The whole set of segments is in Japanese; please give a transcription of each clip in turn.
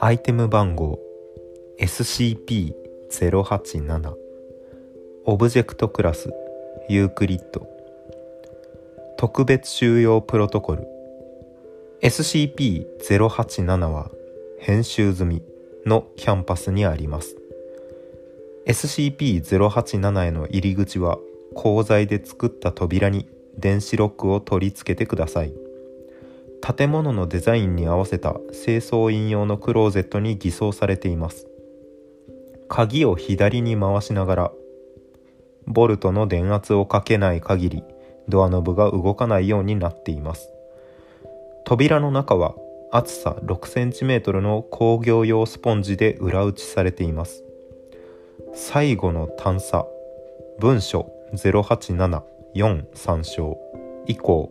アイテム番号 SCP-087 オブジェクトクラスユークリッド。特別収容プロトコル。SCP-087 は編集済みのキャンパスにあります。SCP-087 への入り口は鋼材で作った扉に電子ロックを取り付けてください。建物のデザインに合わせた清掃員用のクローゼットに偽装されています。鍵を左に回しながらボルトの電圧をかけない限りドアノブが動かないようになっています。扉の中は厚さ 6cm の工業用スポンジで裏打ちされています。最後の探査文書087 4参照以降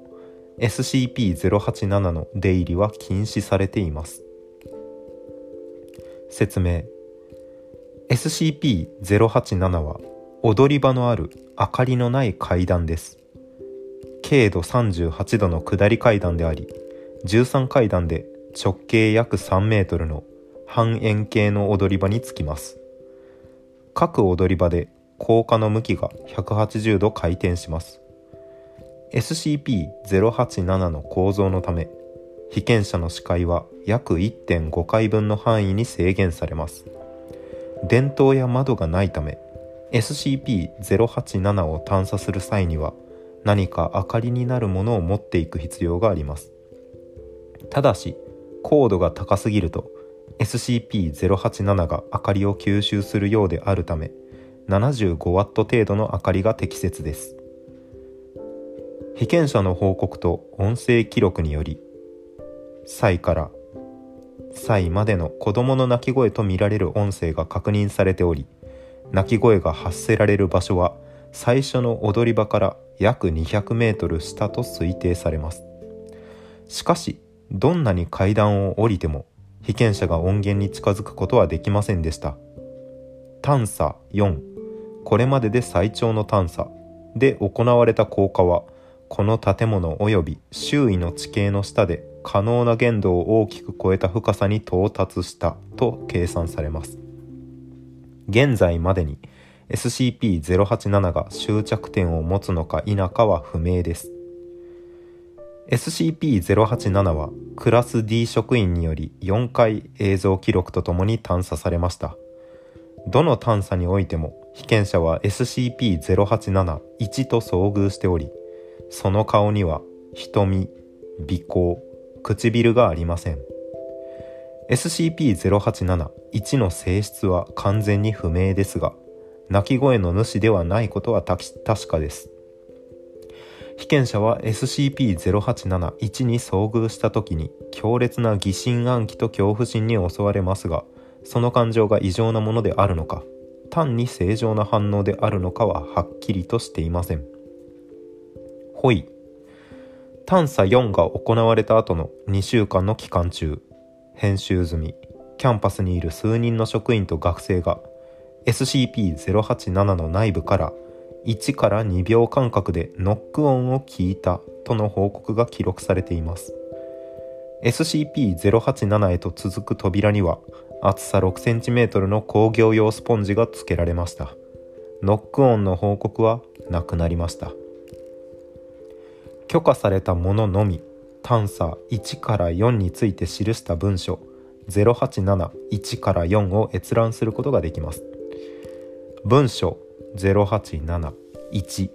SCP-087 の出入りは禁止されています。説明。SCP-087 は踊り場のある明かりのない階段です。経度38度の下り階段であり13階段で直径約3メートルの半円形の踊り場につきます。各踊り場で降下の向きが180度回転します。SCP-087 の構造のため被験者の視界は約1.5回分の範囲に制限されます。電灯や窓がないため SCP-087 を探査する際には何か明かりになるものを持っていく必要があります。ただし高度が高すぎると SCP-087 が明かりを吸収するようであるため 75W 程度の明かりが適切です。被験者の報告と音声記録により歳から歳までの子供の泣き声とみられる音声が確認されており泣き声が発せられる場所は最初の踊り場から約200メートル下と推定されます。しかしどんなに階段を降りても被験者が音源に近づくことはできませんでした。探査4これまでで最長の探査。で行われた降下はこの建物及び周囲の地形の下で可能な限度を大きく超えた深さに到達したと計算されます。現在までに SCP-087 が終着点を持つのか否かは不明です。SCP-087 はクラス D 職員により4回映像記録とともに探査されました。どの探査においても被験者は SCP-087-1 と遭遇しておりその顔には瞳、鼻孔、唇がありません。SCP-087-1 の性質は完全に不明ですが鳴き声の主ではないことは確かです。被験者は SCP-087-1 に遭遇した時に強烈な疑心暗鬼と恐怖心に襲われますがその感情が異常なものであるのか単に正常な反応であるのかははっきりとしていません。ほい。探査4が行われた後の2週間の期間中編集済みキャンパスにいる数人の職員と学生が SCP-087 の内部から1から2秒間隔でノック音を聞いたとの報告が記録されています。SCP-087 へと続く扉には厚さ 6cm の工業用スポンジが付けられました。ノック音の報告はなくなりました。許可されたもののみ探査1から4について記した文書0871から4を閲覧することができます。文書0871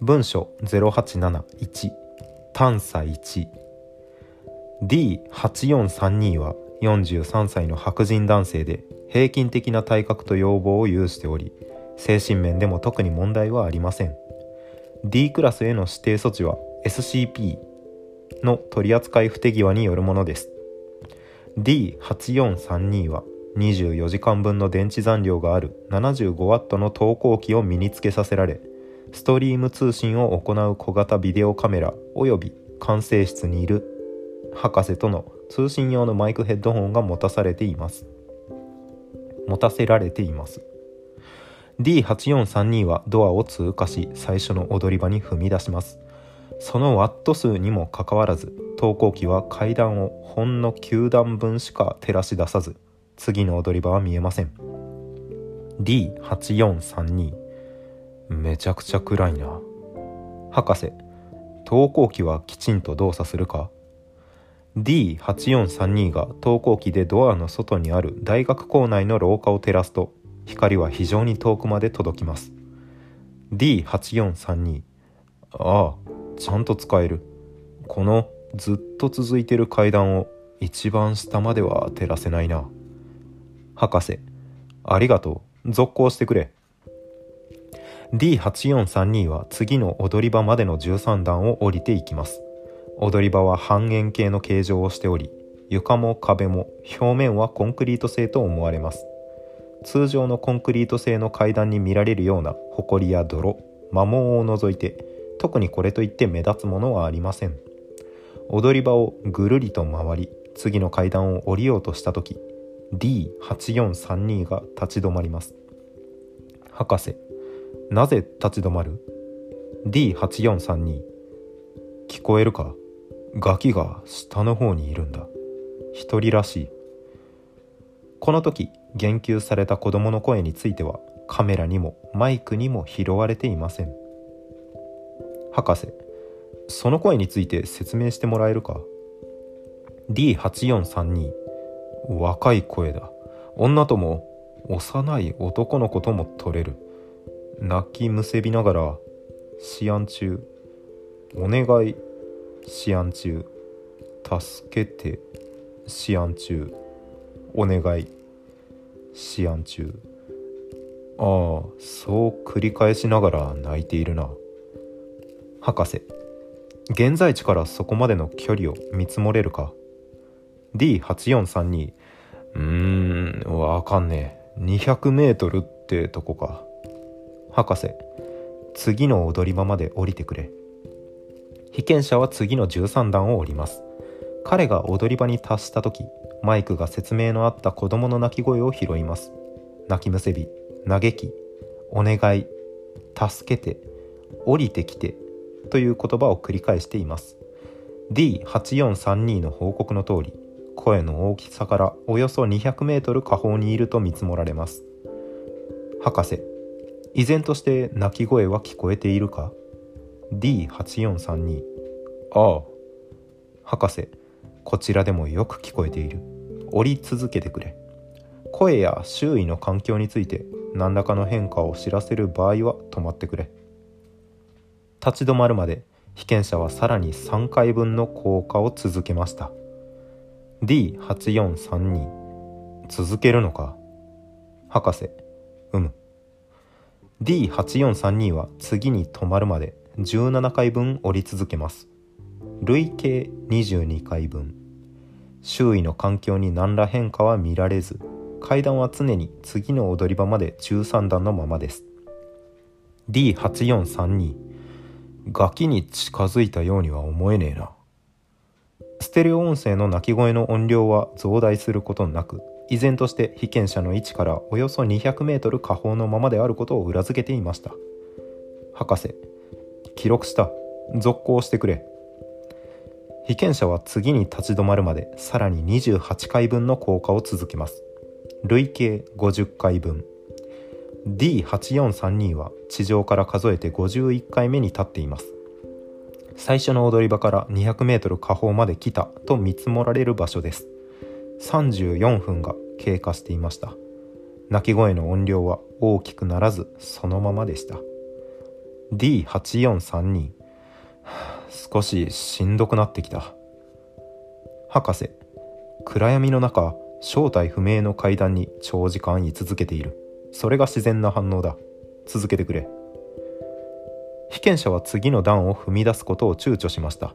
文書0871探査 1D8432 は43歳の白人男性で平均的な体格と要望を有しており精神面でも特に問題はありません。D クラスへの指定措置は SCP の取扱い不手際によるものです。D8432 は24時間分の電池残量がある 75W の投光器を身につけさせられストリーム通信を行う小型ビデオカメラおよび管制室にいる博士との通信用のマイクヘッドホンが持たされています。持たせられています。D8432 はドアを通過し最初の踊り場に踏み出します。そのワット数にもかかわらず投光器は階段をほんの9段分しか照らし出さず次の踊り場は見えません。D8432 めちゃくちゃ暗いな。博士投光器はきちんと動作するか。D8432 が投光器でドアの外にある大学構内の廊下を照らすと光は非常に遠くまで届きます。D8432 ああちゃんと使える。このずっと続いてる階段を一番下までは照らせないな。博士ありがとう。続行してくれ。D8432 は次の踊り場までの13段を降りていきます。踊り場は半円形の形状をしており床も壁も表面はコンクリート製と思われます。通常のコンクリート製の階段に見られるような埃や泥摩耗を除いて特にこれといって目立つものはありません。踊り場をぐるりと回り次の階段を降りようとした時 D8432 が立ち止まります。博士なぜ立ち止まる ?D8432 聞こえるか？ガキが下の方にいるんだ。一人らしい。この時言及された子供の声についてはカメラにもマイクにも拾われていません。博士その声について説明してもらえるか？D8432 若い声だ。女とも幼い男の子とも取れる。泣きむせびながら思案中。お願い思案中。助けて思案中。お願い思案中。ああそう繰り返しながら泣いているな。博士現在地からそこまでの距離を見積もれるか。D8432 うーんわかんねえ。200メートルってとこか。博士次の踊り場まで降りてくれ。被験者は次の13段を降ります。彼が踊り場に達した時マイクが説明のあった子供の泣き声を拾います。泣きむせび嘆きお願い助けて降りてきてという言葉を繰り返しています。D8432 の報告の通り声の大きさからおよそ200メートル下方にいると見積もられます。博士依然として鳴き声は聞こえているか ?D8432 ああ博士こちらでもよく聞こえている。降り続けてくれ。声や周囲の環境について何らかの変化を知らせる場合は止まってくれ。立ち止まるまで被験者はさらに3回分の降下を続けました。D8432 続けるのか？博士 D8432 は次に止まるまで17回分折り続けます。累計22回分周囲の環境に何ら変化は見られず階段は常に次の踊り場まで13段のままです。D8432 ガキに近づいたようには思えねえな。ステレオ音声の鳴き声の音量は増大することなく依然として被験者の位置からおよそ200メートル下方のままであることを裏付けていました。博士記録した。続行してくれ。被験者は次に立ち止まるまでさらに28回分の効果を続けます。累計50回分。D8432 は地上から数えて51回目に立っています。最初の踊り場から200メートル下方まで来たと見積もられる場所です。34分が経過していました。鳴き声の音量は大きくならずそのままでした。D8432 少ししんどくなってきた。博士暗闇の中正体不明の階段に長時間居続けている。それが自然な反応だ。続けてくれ。被験者は次の段を踏み出すことを躊躇しました。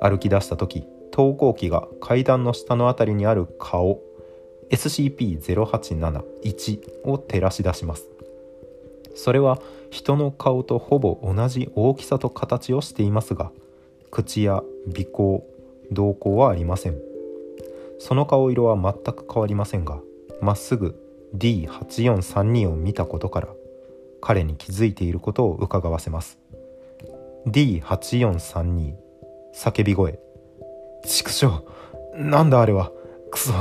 歩き出した時投光器が階段の下の辺りにある顔 SCP-0871 を照らし出します。それは人の顔とほぼ同じ大きさと形をしていますが口や鼻孔瞳孔はありません。その顔色は全く変わりませんがまっすぐ D8432 を見たことから彼に気づいていることを伺わせます。D8432 叫び声。畜生。なんだあれは。クソ。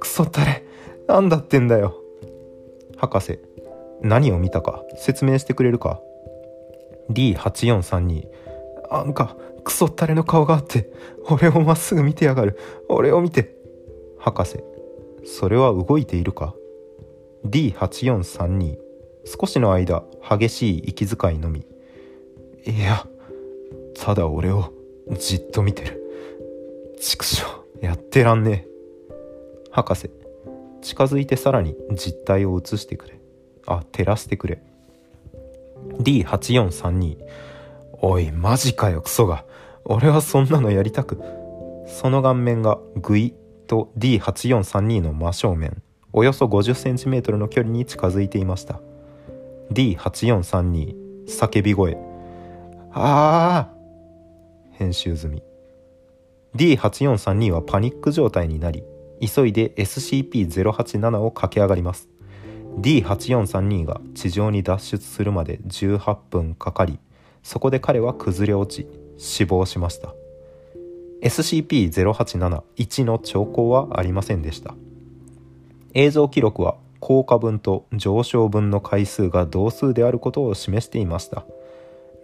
クソったれ。なんだってんだよ。博士何を見たか。説明してくれるか。D8432 あんかクソったれの顔があって。俺をまっすぐ見てやがる。俺を見て。博士それは動いているか。D8432 少しの間激しい息遣いのみ。いやただ俺をじっと見てる。畜生。やってらんねえ。博士。近づいてさらに実態を映してくれ。あ照らしてくれ。D8432 おいマジかよクソが。俺はそんなのやりたく。その顔面がグイと D8432 の真正面。およそ 50cm の距離に近づいていました。D8432 叫び声。ああ編集済み。D8432 はパニック状態になり急いで SCP-087 を駆け上がります。D8432 が地上に脱出するまで18分かかりそこで彼は崩れ落ち死亡しました。SCP-087-1 の兆候はありませんでした。映像記録は降下分と上昇分の回数が同数であることを示していました。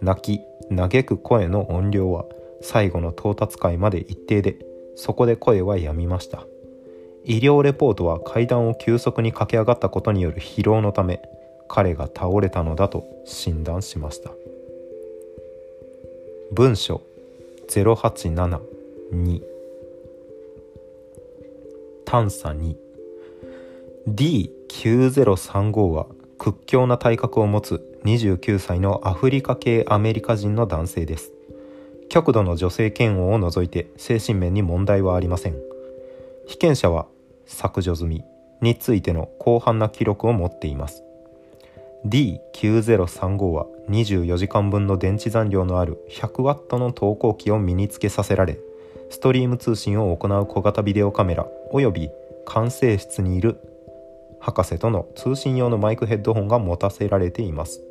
泣き嘆く声の音量は最後の到達回まで一定でそこで声はやみました。医療レポートは階段を急速に駆け上がったことによる疲労のため彼が倒れたのだと診断しました。文書0872探査2 D9035 は屈強な体格を持つ29歳のアフリカ系アメリカ人の男性です。極度の女性嫌悪を除いて精神面に問題はありません。被験者は削除済みについての広範な記録を持っています。D9035 は24時間分の電池残量のある 100W の投光器を身につけさせられストリーム通信を行う小型ビデオカメラおよび管制室にいる博士との通信用のマイクヘッドホンが持たせられています。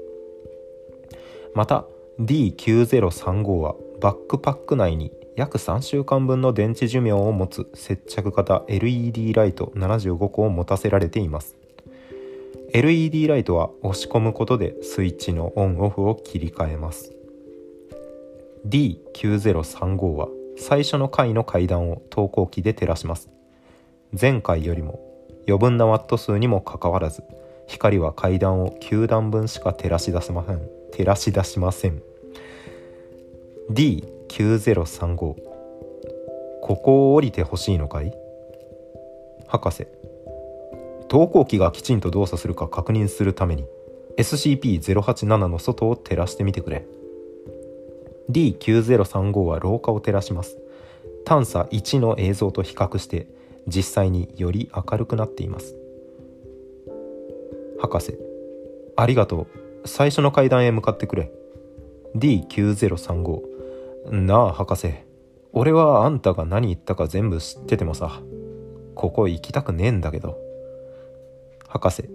また D9035 はバックパック内に約3週間分の電池寿命を持つ接着型 LED ライト75個を持たせられています。LED ライトは押し込むことでスイッチのオンオフを切り替えます。D9035 は最初の回の階段を投光器で照らします。前回よりも余分なワット数にもかかわらず光は階段を9段分しか照らし出せません。照らし出しません。D9035 ここを降りてほしいのかい？博士。投光器がきちんと動作するか確認するために SCP-087 の外を照らしてみてくれ。D9035 は廊下を照らします。探査1の映像と比較して実際により明るくなっています。博士。ありがとう。最初の階段へ向かってくれ。D9035 なあ博士。俺はあんたが何言ったか全部知っててもさここ行きたくねえんだけど。博士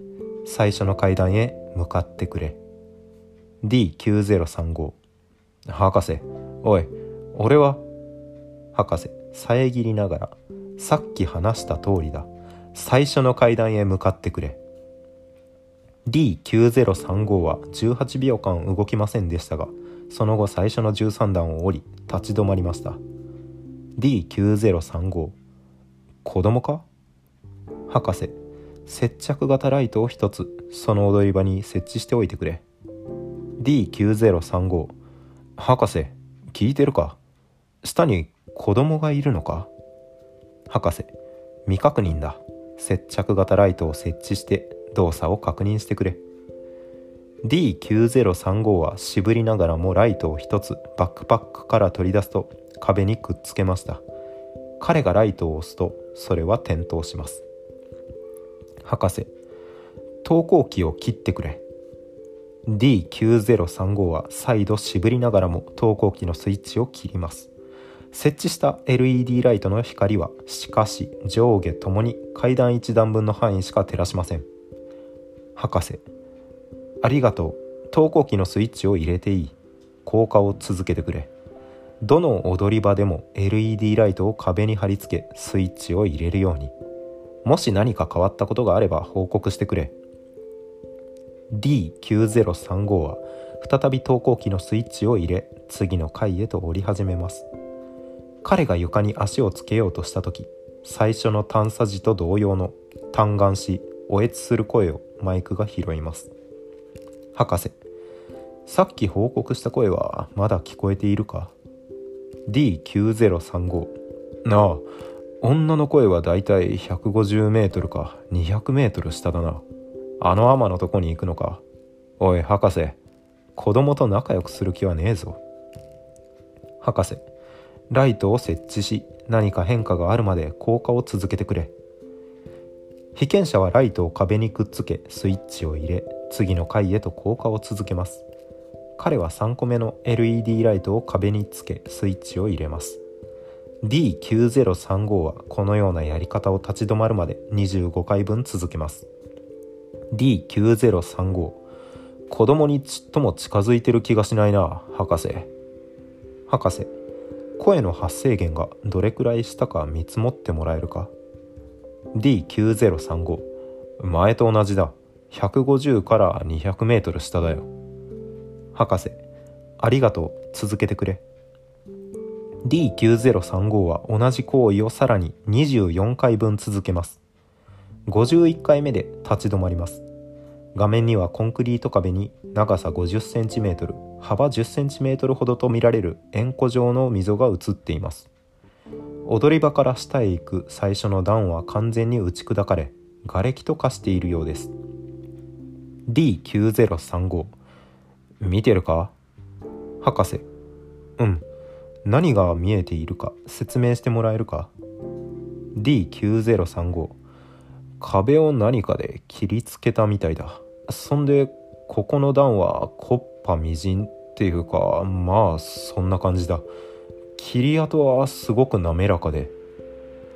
最初の階段へ向かってくれ。D9035 博士おい俺は博士遮りながらさっき話した通りだ。最初の階段へ向かってくれ。D9035 は18秒間動きませんでしたがその後最初の13段を降り立ち止まりました。D9035 子供か？博士接着型ライトを一つその踊り場に設置しておいてくれ。D9035 博士聞いてるか？下に子供がいるのか？博士未確認だ。接着型ライトを設置して動作を確認してくれ。D9035 は渋りながらもライトを一つバックパックから取り出すと壁にくっつけました。彼がライトを押すとそれは点灯します。博士投光器を切ってくれ。D9035 は再度渋りながらも投光器のスイッチを切ります。設置した LED ライトの光はしかし上下ともに階段1段分の範囲しか照らしません。博士ありがとう。投光器のスイッチを入れていい。効果を続けてくれ。どの踊り場でも LED ライトを壁に貼り付けスイッチを入れるように。もし何か変わったことがあれば報告してくれ。D9035 は再び投光器のスイッチを入れ次の階へと降り始めます。彼が床に足をつけようとした時最初の探査時と同様の嘆願しおえつする声をマイクが拾います。博士。さっき報告した声はまだ聞こえているか？D9035 なあ女の声はだいたい150メートルか200メートル下だな。あの天のとこに行くのか？おい博士。子供と仲良くする気はねえぞ。博士。ライトを設置し何か変化があるまで効果を続けてくれ。被験者はライトを壁にくっつけスイッチを入れ次の階へと効果を続けます。彼は3個目の LED ライトを壁につけスイッチを入れます。D9035 はこのようなやり方を立ち止まるまで25回分続けます。D9035 子供にちっとも近づいてる気がしないな博士。博士声の発生源がどれくらいしたか見積もってもらえるか。D9035 前と同じだ。150から200メートル下だよ。博士ありがとう。続けてくれ。D9035 は同じ行為をさらに24回分続けます。51回目で立ち止まります。画面にはコンクリート壁に長さ 50cm 幅 10cm ほどとみられる円弧状の溝が映っています。踊り場から下へ行く最初の段は完全に打ち砕かれ瓦礫と化しているようです。D9035 見てるか？博士。うん。何が見えているか？説明してもらえるか？D9035 壁を何かで切りつけたみたいだ。そんでここの段はコッパみじんっていうかまあそんな感じだ。切り跡はすごく滑らかで。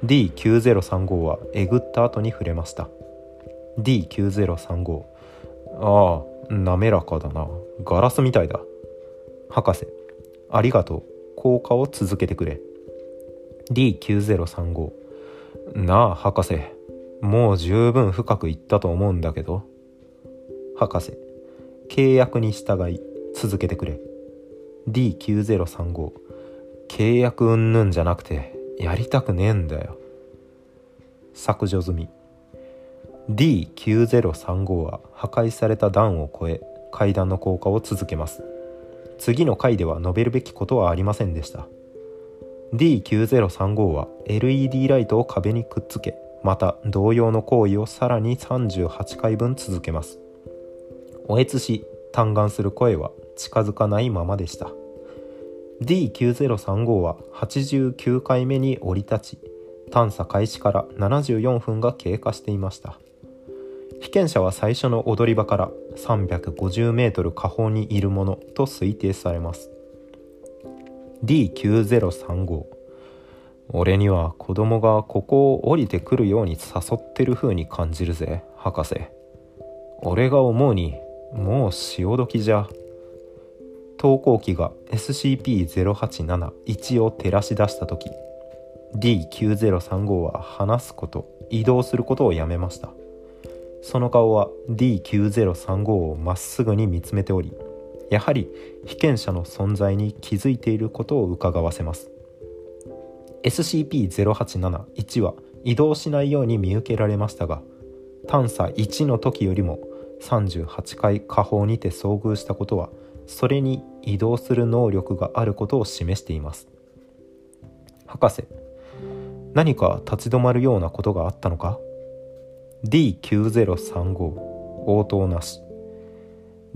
D9035 はえぐった後に触れました。D9035 ああ滑らかだな。ガラスみたいだ。博士ありがとう。効果を続けてくれ。D9035 なあ博士。もう十分深くいったと思うんだけど。博士契約に従い続けてくれ。D9035 契約うんぬんじゃなくてやりたくねえんだよ。削除済み。D9035 は破壊された段を越え階段の降下を続けます。次の回では述べるべきことはありませんでした。D9035 は LED ライトを壁にくっつけまた同様の行為をさらに38回分続けます。おえつし嘆願する声は近づかないままでした。D9035 は89回目に降り立ち探査開始から74分が経過していました。被験者は最初の踊り場から350メートル下方にいるものと推定されます。D9035 俺には子供がここを降りてくるように誘ってる風に感じるぜ博士。俺が思うにもう潮時じゃ。投光器が SCP-0871 を照らし出した時 D9035 は話すこと移動することをやめました。その顔は D9035 をまっすぐに見つめておりやはり被験者の存在に気づいていることを伺わせます。SCP-0871 は移動しないように見受けられましたが探査1の時よりも38回下方にて遭遇したことはそれに移動する能力があることを示しています。博士何か立ち止まるようなことがあったのか？D9035 応答なし。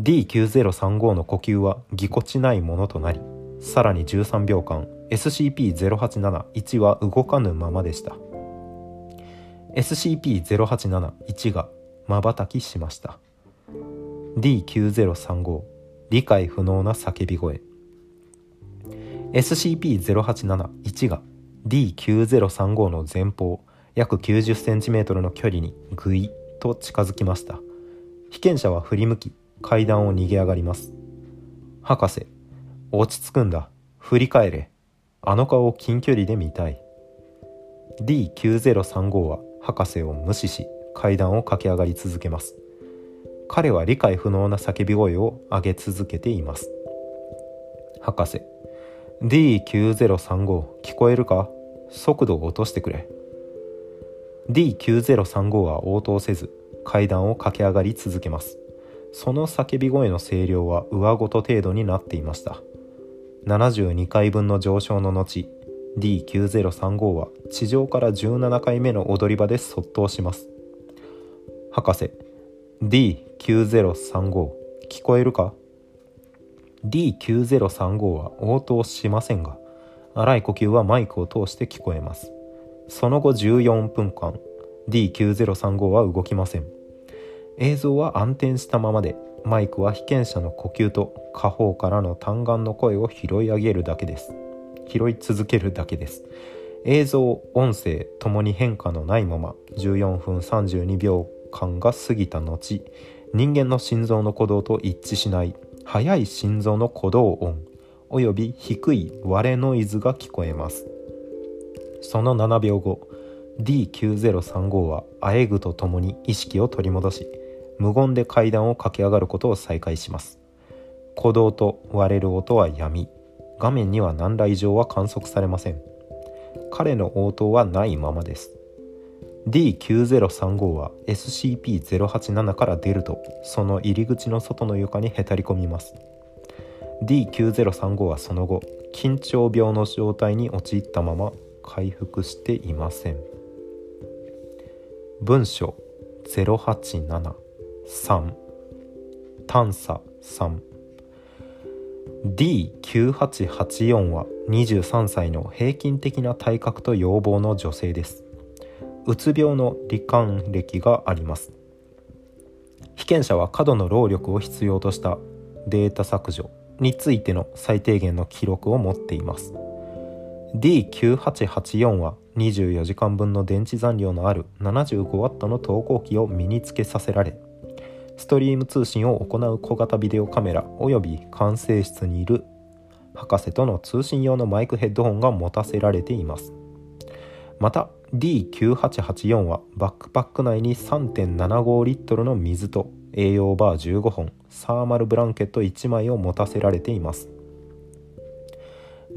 D9035 の呼吸はぎこちないものとなりさらに13秒間 SCP-0871 は動かぬままでした。SCP-0871 が瞬きしました。D9035 理解不能な叫び声。SCP-0871 が D9035 の前方約 90cm の距離にぐいっと近づきました。被験者は振り向き階段を逃げ上がります。博士落ち着くんだ。振り返れ。あの顔を近距離で見たい。D9035 は博士を無視し階段を駆け上がり続けます。彼は理解不能な叫び声を上げ続けています。博士 D9035 聞こえるか？速度を落としてくれ。D9035 は応答せず階段を駆け上がり続けます。その叫び声の声量は上ごと程度になっていました。72回分の上昇の後 D9035 は地上から17回目の踊り場で卒倒します。博士 D9035 聞こえるか？D9035 は応答しませんが荒い呼吸はマイクを通して聞こえます。その後14分間 D9035 は動きません。映像は暗転したままでマイクは被験者の呼吸と下方からの単眼の声を拾い上げるだけです。拾い続けるだけです。映像音声ともに変化のないまま14分32秒間が過ぎた後人間の心臓の鼓動と一致しない速い心臓の鼓動音および低い割れノイズが聞こえます。その7秒後 D9035 はあえぐとともに意識を取り戻し無言で階段を駆け上がることを再開します。鼓動と割れる音はやみ画面には何ら異常は観測されません。彼の応答はないままです。D9035 は SCP-087 から出るとその入り口の外の床にへたり込みます。D9035 はその後緊張病の状態に陥ったまま回復していません。文書0873探査3 D9884 は23歳の平均的な体格と容貌の女性です。うつ病の罹患歴があります。被験者は過度の労力を必要としたデータ削除についての最低限の記録を持っています。D9884 は24時間分の電池残量のある 75W の投光器を身につけさせられストリーム通信を行う小型ビデオカメラおよび管制室にいる博士との通信用のマイクヘッドホンが持たせられています。また D9884 はバックパック内に3.75リットルの水と栄養バー15本サーマルブランケット1枚を持たせられています。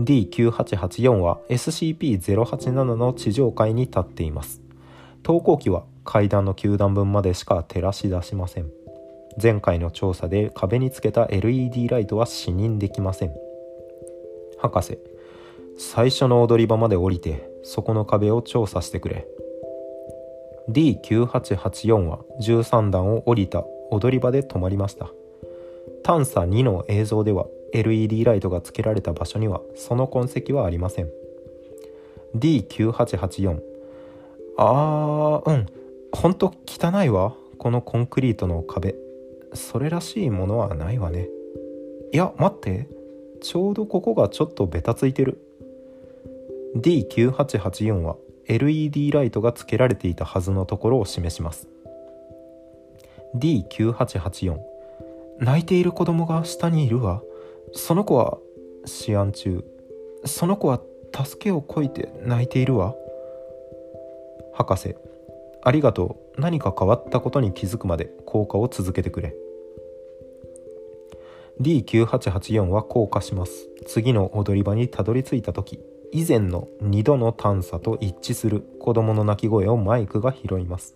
D9884 は SCP-087 の地上階に立っています。投光器は階段の9段分までしか照らし出しません。前回の調査で壁につけた LED ライトは視認できません。博士最初の踊り場まで降りてそこの壁を調査してくれ。D9884 は13段を降りた踊り場で止まりました。探査2の映像では LED ライトがつけられた場所にはその痕跡はありません。D9884 あーうん。ほんと汚いわ。このコンクリートの壁。それらしいものはないわね。いや待って。ちょうどここがちょっとベタついてる。D9884 は LED ライトがつけられていたはずのところを示します。D9884 泣いている子供が下にいるわ。その子は試案中。その子は助けをこいて泣いているわ。博士ありがとう。何か変わったことに気づくまで降下を続けてくれ。D9884 は降下します。次の踊り場にたどり着いた時以前の2度の探査と一致する。子供の泣き声をマイクが拾います。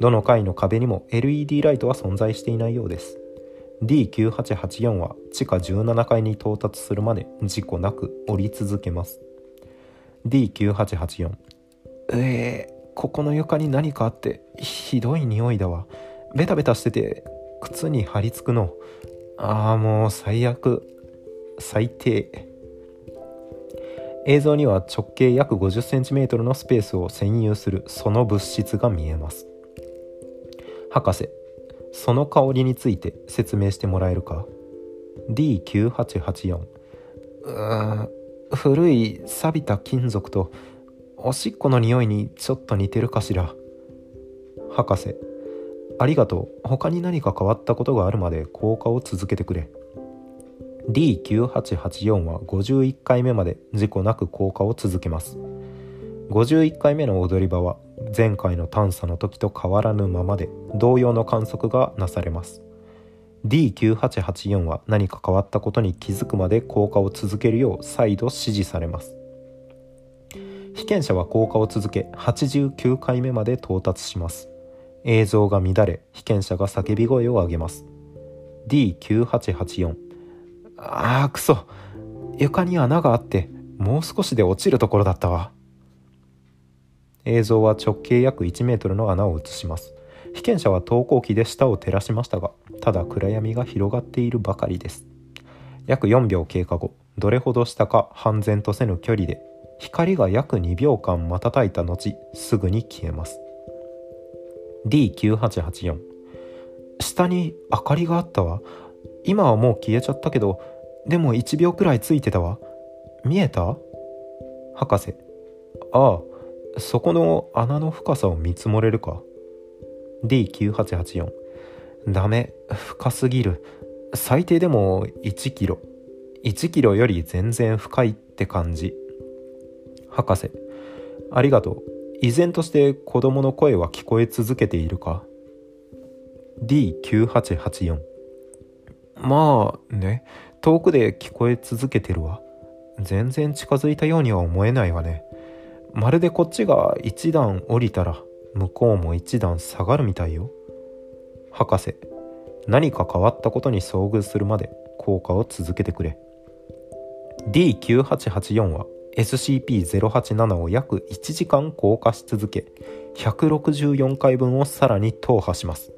どの階の壁にも LED ライトは存在していないようです。D9884 は地下17階に到達するまで事故なく降り続けます。D9884 えー、ここの床に何かあってひどい匂いだわ。ベタベタしてて靴に張り付くの。ああもう最悪。最低。映像には直径約 50cm のスペースを占有するその物質が見えます。博士その香りについて説明してもらえるか？D9884 うーん古い錆びた金属とおしっこの匂いにちょっと似てるかしら？博士ありがとう。他に何か変わったことがあるまで降下を続けてくれ。D9884 は51回目まで事故なく降下を続けます。51回目の踊り場は前回の探査の時と変わらぬままで同様の観測がなされます。D9884 は何か変わったことに気づくまで降下を続けるよう再度指示されます。被験者は降下を続け89回目まで到達します。映像が乱れ被験者が叫び声を上げます。D9884 あーくそ。床に穴があってもう少しで落ちるところだったわ。映像は直径約1メートルの穴を映します。被験者は投光器で下を照らしましたがただ暗闇が広がっているばかりです。約4秒経過後どれほど下か半然とせぬ距離で光が約2秒間瞬いた後すぐに消えます。D9884 下に明かりがあったわ。今はもう消えちゃったけどでも1秒くらいついてたわ。見えた？博士。ああ。そこの穴の深さを見積もれるか？D9884 ダメ。深すぎる。最低でも1キロ。1キロより全然深いって感じ。博士。ありがとう。依然として子供の声は聞こえ続けているか？D9884 まあね。遠くで聞こえ続けてるわ。全然近づいたようには思えないわね。まるでこっちが一段降りたら向こうも一段下がるみたいよ。博士何か変わったことに遭遇するまで効果を続けてくれ。D9884 は SCP-087 を約1時間降下し続け164回分をさらに踏破します。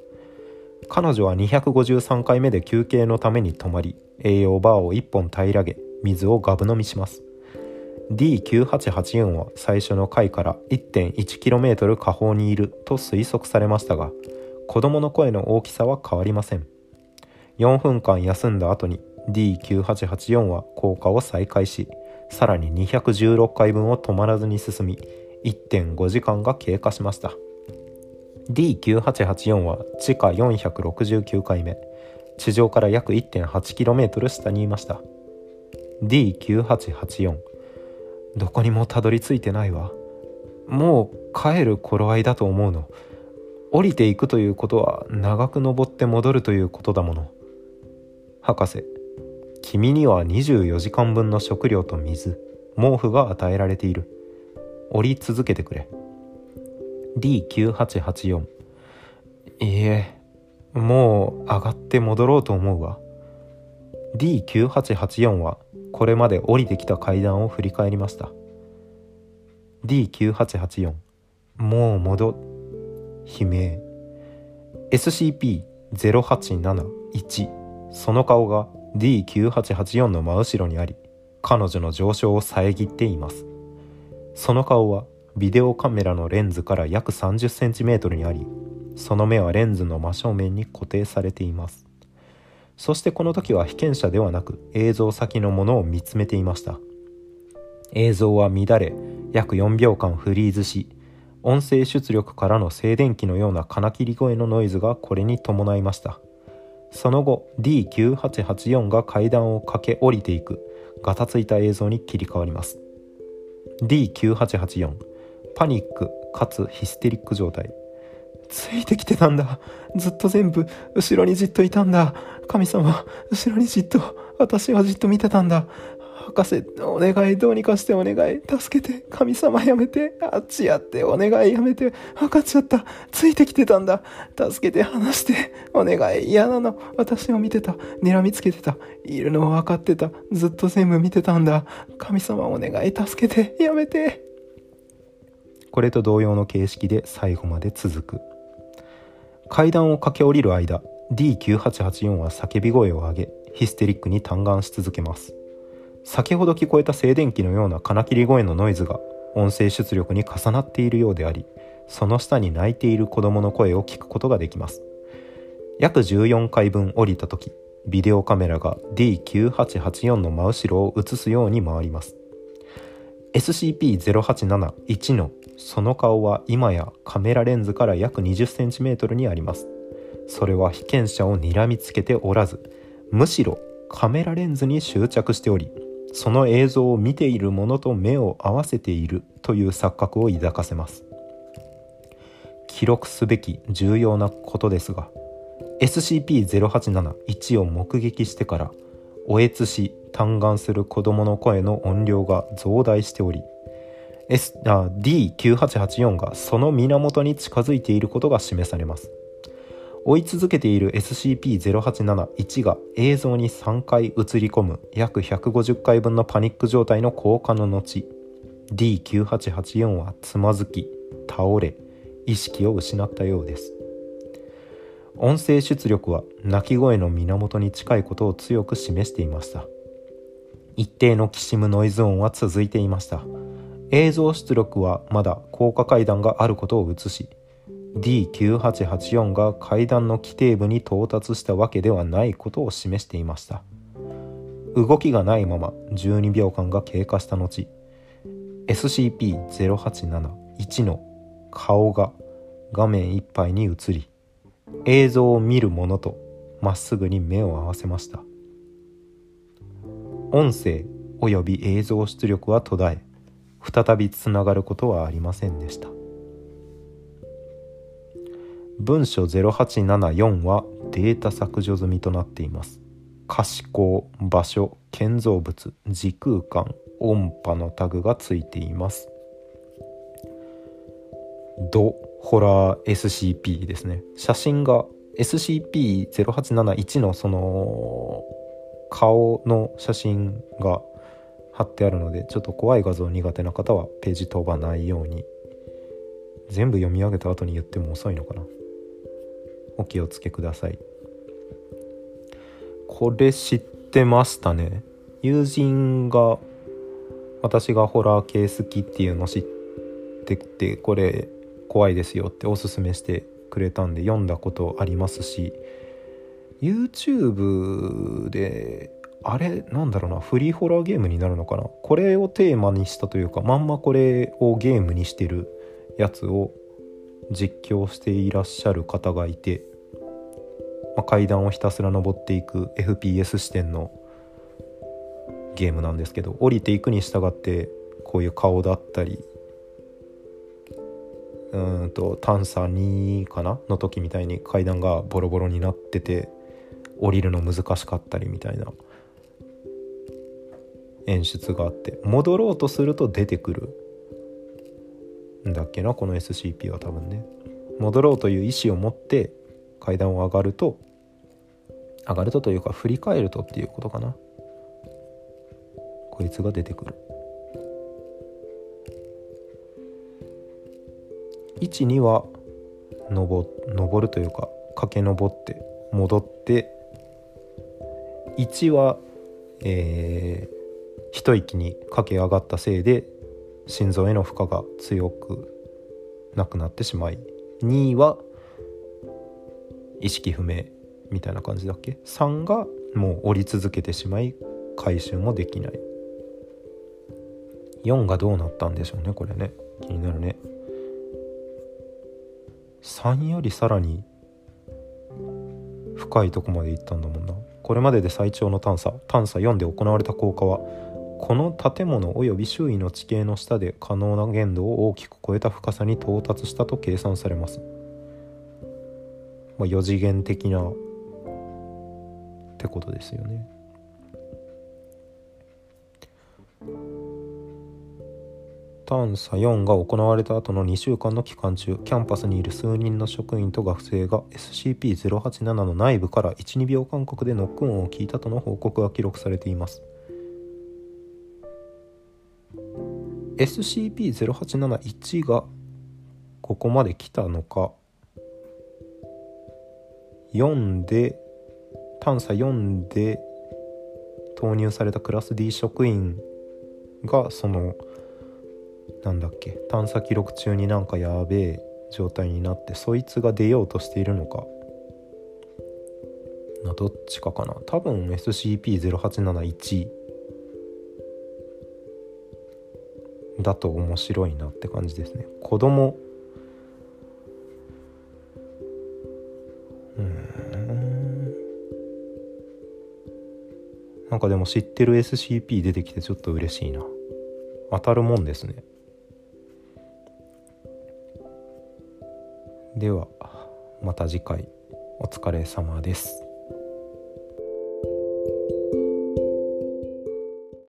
彼女は253回目で休憩のために泊まり栄養バーを1本平らげ水をガブ飲みします。D9884 は最初の回から 1.1km 下方にいると推測されましたが子供の声の大きさは変わりません。4分間休んだ後に D9884 は降下を再開しさらに216回分を止まらずに進み1.5時間が経過しました。D9884 は地下469回目地上から約 1.8km 下にいました。D9884 どこにもたどり着いてないわ。もう帰る頃合いだと思うの。降りていくということは長く登って戻るということだもの。博士君には24時間分の食料と水毛布が与えられている。降り続けてくれ。D9884 いいえもう上がって戻ろうと思うわ。D9884 はこれまで降りてきた階段を振り返りました。D9884 もう戻悲鳴。SCP-0871 その顔が D9884 の真後ろにあり彼女の上昇を遮っています。その顔はビデオカメラのレンズから約 30cm にありその目はレンズの真正面に固定されています。そしてこの時は被験者ではなく映像先のものを見つめていました。映像は乱れ約4秒間フリーズし音声出力からの静電気のような金切り声のノイズがこれに伴いました。その後 D9884 が階段を駆け下りていく。ガタついた映像に切り替わります。D9884 パニックかつヒステリック状態。ついてきてたんだ。ずっと全部後ろにじっといたんだ。神様後ろにじっと私はじっと見てたんだ。博士お願いどうにかしてお願い。助けて神様やめて。あっちやってお願いやめて。分かっちゃった。ついてきてたんだ。助けて話して。お願い嫌なの。私を見てた。睨みつけてた。いるの分かってた。ずっと全部見てたんだ。神様お願い。助けて。やめて。これと同様の形式で最後まで続く。階段を駆け下りる間 D9884 は叫び声を上げヒステリックに嘆願し続けます。先ほど聞こえた静電気のような金切り声のノイズが音声出力に重なっているようでありその下に泣いている子供の声を聞くことができます。約14回分降りた時ビデオカメラが D9884 の真後ろを映すように回ります。SCP-0871 のその顔は今やカメラレンズから約 20cm にあります。それは被験者を睨みつけておらずむしろカメラレンズに執着しておりその映像を見ている者と目を合わせているという錯覚を抱かせます。記録すべき重要なことですが SCP-087-1 を目撃してからおえつし嘆願する子供の声の音量が増大しており S、D9884 がその源に近づいていることが示されます。追い続けている SCP-087-1 が映像に3回映り込む約150回分のパニック状態の降下の後 D9884 はつまずき倒れ意識を失ったようです。音声出力は鳴き声の源に近いことを強く示していました。一定のきしむノイズ音は続いていました。映像出力はまだ高架階段があることを映し D9884 が階段の規定部に到達したわけではないことを示していました。動きがないまま12秒間が経過した後 SCP-087-1 の顔が画面いっぱいに映り映像を見る者とまっすぐに目を合わせました。音声及び映像出力は途絶え再びつながることはありませんでした。文書0874はデータ削除済みとなっています。可視光場所建造物時空間音波のタグがついています。ドホラー SCP ですね。写真が SCP-0871 のその顔の写真が貼ってあるのでちょっと怖い画像苦手な方はページ飛ばないように。全部読み上げた後に言っても遅いのかな。お気をつけください。これ知ってましたね。友人が私がホラー系好きっていうの知っててこれ怖いですよっておすすめしてくれたんで読んだことありますし YouTube であれなんだろうなフリーホラーゲームになるのかな？これをテーマにしたというかまんまこれをゲームにしてるやつを実況していらっしゃる方がいて、まあ、階段をひたすら登っていく FPS 視点のゲームなんですけど降りていくに従ってこういう顔だったりうんと探査2かな？の時みたいに階段がボロボロになってて降りるの難しかったりみたいな演出があって戻ろうとすると出てくるんだっけなこの SCP は多分ね。戻ろうという意思を持って階段を上がると上がるとというか振り返るとっていうことかな。こいつが出てくる。12は登登るというか駆け上って戻って1はえー、一息に駆け上がったせいで心臓への負荷が強くなくなってしまい2位は意識不明みたいな感じだっけ？3がもう降り続けてしまい回収もできない。4がどうなったんでしょうねこれね。気になるね。3よりさらに深いとこまで行ったんだもんな。これまでで最長の探査。探査4で行われた効果はこの建物及び周囲の地形の下で可能な限度を大きく超えた深さに到達したと計算されます。まあ、4次元的なってことですよね。探査4が行われた後の2週間の期間中キャンパスにいる数人の職員と学生が SCP-087 の内部から12秒間隔でノック音を聞いたとの報告が記録されています SCP-0871 がここまで来たのか。4で探査4で投入されたクラス D 職員がそのなんだっけ探査記録中になんかやべえ状態になってそいつが出ようとしているのか。どっちかかな。多分 SCP-0871 だと面白いなって感じですね。子供。うん。なんかでも知ってる SCP 出てきてちょっと嬉しいな。当たるもんですね。ではまた次回。お疲れ様です。